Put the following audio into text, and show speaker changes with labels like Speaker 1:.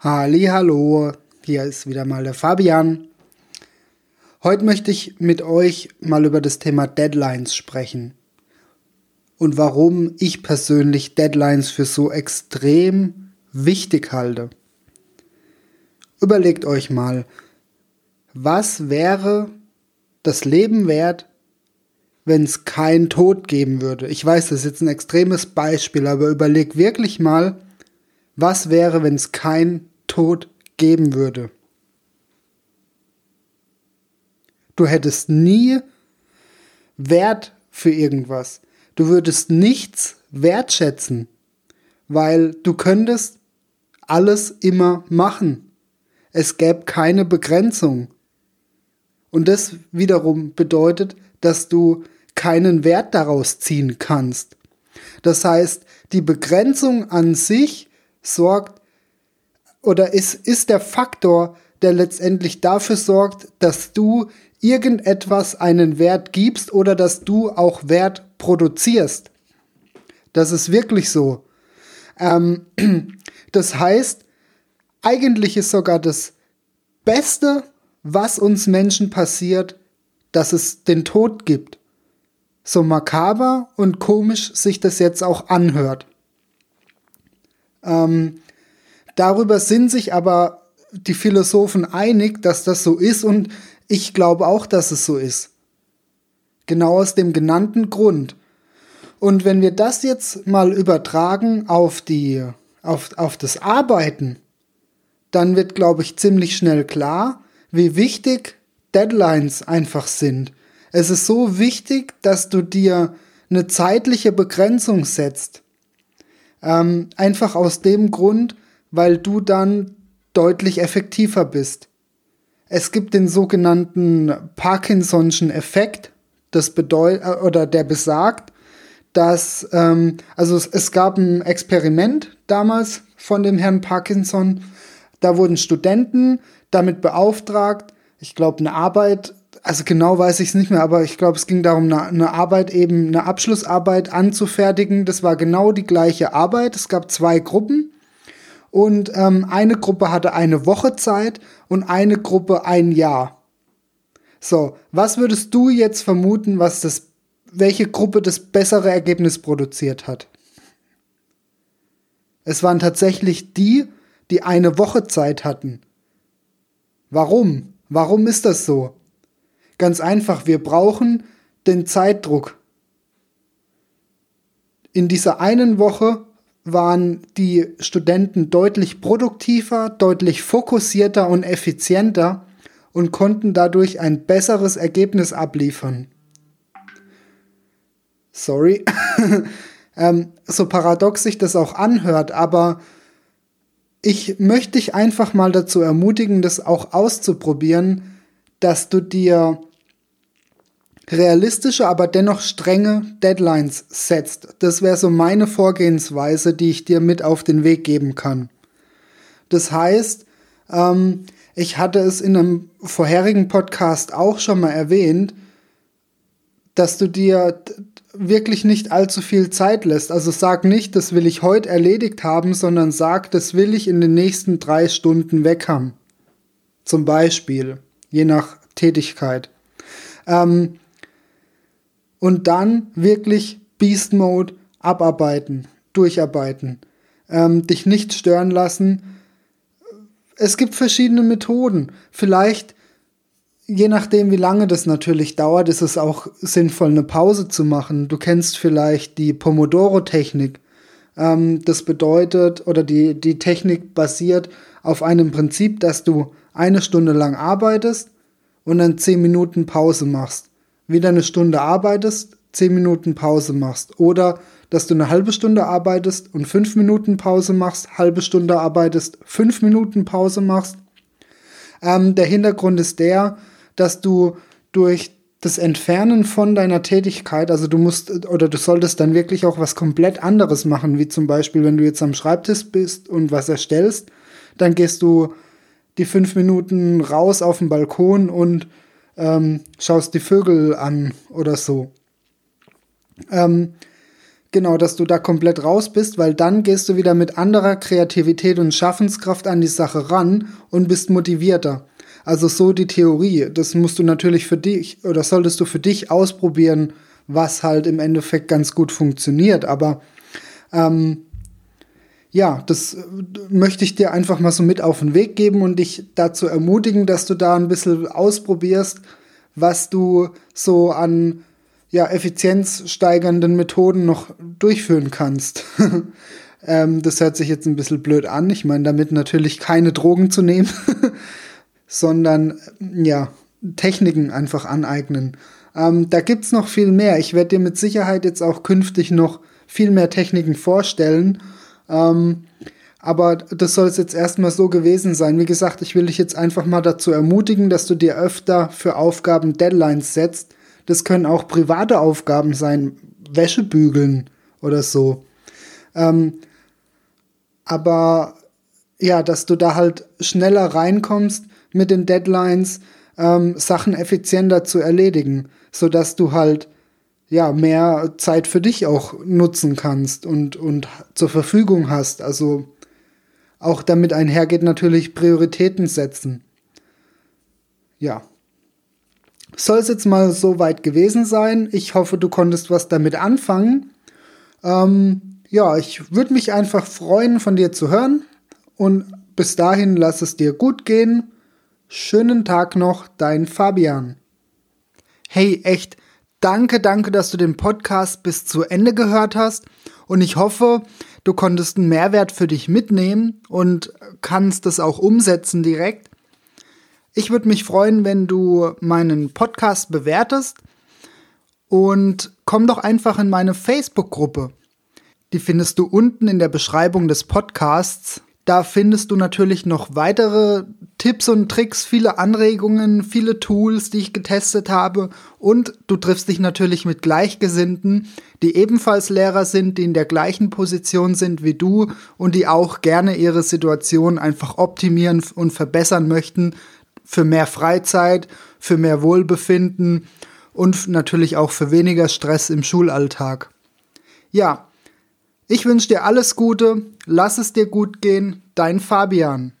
Speaker 1: Halli, hallo, hier ist wieder mal der Fabian. Heute möchte ich mit euch mal über das Thema Deadlines sprechen und warum ich persönlich Deadlines für so extrem wichtig halte. Überlegt euch mal, was wäre das Leben wert, wenn es keinen Tod geben würde? Ich weiß, das ist jetzt ein extremes Beispiel, aber überlegt wirklich mal, was wäre, wenn es kein Tod geben würde? Du hättest nie Wert für irgendwas. Du würdest nichts wertschätzen, weil du könntest alles immer machen. Es gäbe keine Begrenzung. Und das wiederum bedeutet, dass du keinen Wert daraus ziehen kannst. Das heißt, die Begrenzung an sich sorgt oder ist, ist der Faktor, der letztendlich dafür sorgt, dass du irgendetwas einen Wert gibst oder dass du auch Wert produzierst. Das ist wirklich so. Ähm, das heißt, eigentlich ist sogar das Beste, was uns Menschen passiert, dass es den Tod gibt. So makaber und komisch sich das jetzt auch anhört. Ähm, darüber sind sich aber die Philosophen einig, dass das so ist und ich glaube auch, dass es so ist. Genau aus dem genannten Grund. Und wenn wir das jetzt mal übertragen auf die, auf, auf das Arbeiten, dann wird, glaube ich, ziemlich schnell klar, wie wichtig Deadlines einfach sind. Es ist so wichtig, dass du dir eine zeitliche Begrenzung setzt. Ähm, einfach aus dem Grund, weil du dann deutlich effektiver bist. Es gibt den sogenannten Parkinson'schen Effekt, das bedeutet äh, oder der besagt, dass ähm, also es, es gab ein Experiment damals von dem Herrn Parkinson. Da wurden Studenten damit beauftragt, ich glaube, eine Arbeit also genau weiß ich es nicht mehr, aber ich glaube, es ging darum, eine, eine, Arbeit eben, eine Abschlussarbeit anzufertigen. Das war genau die gleiche Arbeit. Es gab zwei Gruppen und ähm, eine Gruppe hatte eine Woche Zeit und eine Gruppe ein Jahr. So, was würdest du jetzt vermuten, was das, welche Gruppe das bessere Ergebnis produziert hat? Es waren tatsächlich die, die eine Woche Zeit hatten. Warum? Warum ist das so? Ganz einfach, wir brauchen den Zeitdruck. In dieser einen Woche waren die Studenten deutlich produktiver, deutlich fokussierter und effizienter und konnten dadurch ein besseres Ergebnis abliefern. Sorry, ähm, so paradox sich das auch anhört, aber ich möchte dich einfach mal dazu ermutigen, das auch auszuprobieren, dass du dir realistische, aber dennoch strenge Deadlines setzt. Das wäre so meine Vorgehensweise, die ich dir mit auf den Weg geben kann. Das heißt, ähm, ich hatte es in einem vorherigen Podcast auch schon mal erwähnt, dass du dir wirklich nicht allzu viel Zeit lässt. Also sag nicht, das will ich heute erledigt haben, sondern sag, das will ich in den nächsten drei Stunden weg haben. Zum Beispiel, je nach Tätigkeit. Ähm, und dann wirklich Beast Mode abarbeiten, durcharbeiten, ähm, dich nicht stören lassen. Es gibt verschiedene Methoden. Vielleicht, je nachdem, wie lange das natürlich dauert, ist es auch sinnvoll, eine Pause zu machen. Du kennst vielleicht die Pomodoro-Technik. Ähm, das bedeutet, oder die, die Technik basiert auf einem Prinzip, dass du eine Stunde lang arbeitest und dann zehn Minuten Pause machst wieder eine Stunde arbeitest, zehn Minuten Pause machst. Oder dass du eine halbe Stunde arbeitest und fünf Minuten Pause machst, halbe Stunde arbeitest, fünf Minuten Pause machst. Ähm, der Hintergrund ist der, dass du durch das Entfernen von deiner Tätigkeit, also du musst oder du solltest dann wirklich auch was komplett anderes machen, wie zum Beispiel, wenn du jetzt am Schreibtisch bist und was erstellst, dann gehst du die fünf Minuten raus auf den Balkon und ähm, schaust die Vögel an oder so. Ähm, genau, dass du da komplett raus bist, weil dann gehst du wieder mit anderer Kreativität und Schaffenskraft an die Sache ran und bist motivierter. Also so die Theorie. Das musst du natürlich für dich oder solltest du für dich ausprobieren, was halt im Endeffekt ganz gut funktioniert. Aber ähm, ja, das äh, möchte ich dir einfach mal so mit auf den Weg geben und dich dazu ermutigen, dass du da ein bisschen ausprobierst, was du so an ja, effizienzsteigernden Methoden noch durchführen kannst. ähm, das hört sich jetzt ein bisschen blöd an. Ich meine damit natürlich keine Drogen zu nehmen, sondern ja, Techniken einfach aneignen. Ähm, da es noch viel mehr. Ich werde dir mit Sicherheit jetzt auch künftig noch viel mehr Techniken vorstellen. Ähm, aber das soll es jetzt erstmal so gewesen sein. Wie gesagt, ich will dich jetzt einfach mal dazu ermutigen, dass du dir öfter für Aufgaben Deadlines setzt. Das können auch private Aufgaben sein, Wäsche bügeln oder so. Ähm, aber ja, dass du da halt schneller reinkommst mit den Deadlines, ähm, Sachen effizienter zu erledigen, sodass du halt ja mehr Zeit für dich auch nutzen kannst und, und zur Verfügung hast. Also auch damit einhergeht natürlich Prioritäten setzen. Ja. Soll es jetzt mal so weit gewesen sein. Ich hoffe, du konntest was damit anfangen. Ähm, ja, ich würde mich einfach freuen, von dir zu hören. Und bis dahin lass es dir gut gehen. Schönen Tag noch, dein Fabian. Hey, echt, danke, danke, dass du den Podcast bis zu Ende gehört hast. Und ich hoffe, du konntest einen Mehrwert für dich mitnehmen und kannst es auch umsetzen direkt. Ich würde mich freuen, wenn du meinen Podcast bewertest und komm doch einfach in meine Facebook-Gruppe. Die findest du unten in der Beschreibung des Podcasts. Da findest du natürlich noch weitere Tipps und Tricks, viele Anregungen, viele Tools, die ich getestet habe. Und du triffst dich natürlich mit Gleichgesinnten, die ebenfalls Lehrer sind, die in der gleichen Position sind wie du und die auch gerne ihre Situation einfach optimieren und verbessern möchten für mehr Freizeit, für mehr Wohlbefinden und natürlich auch für weniger Stress im Schulalltag. Ja, ich wünsche dir alles Gute, lass es dir gut gehen, dein Fabian.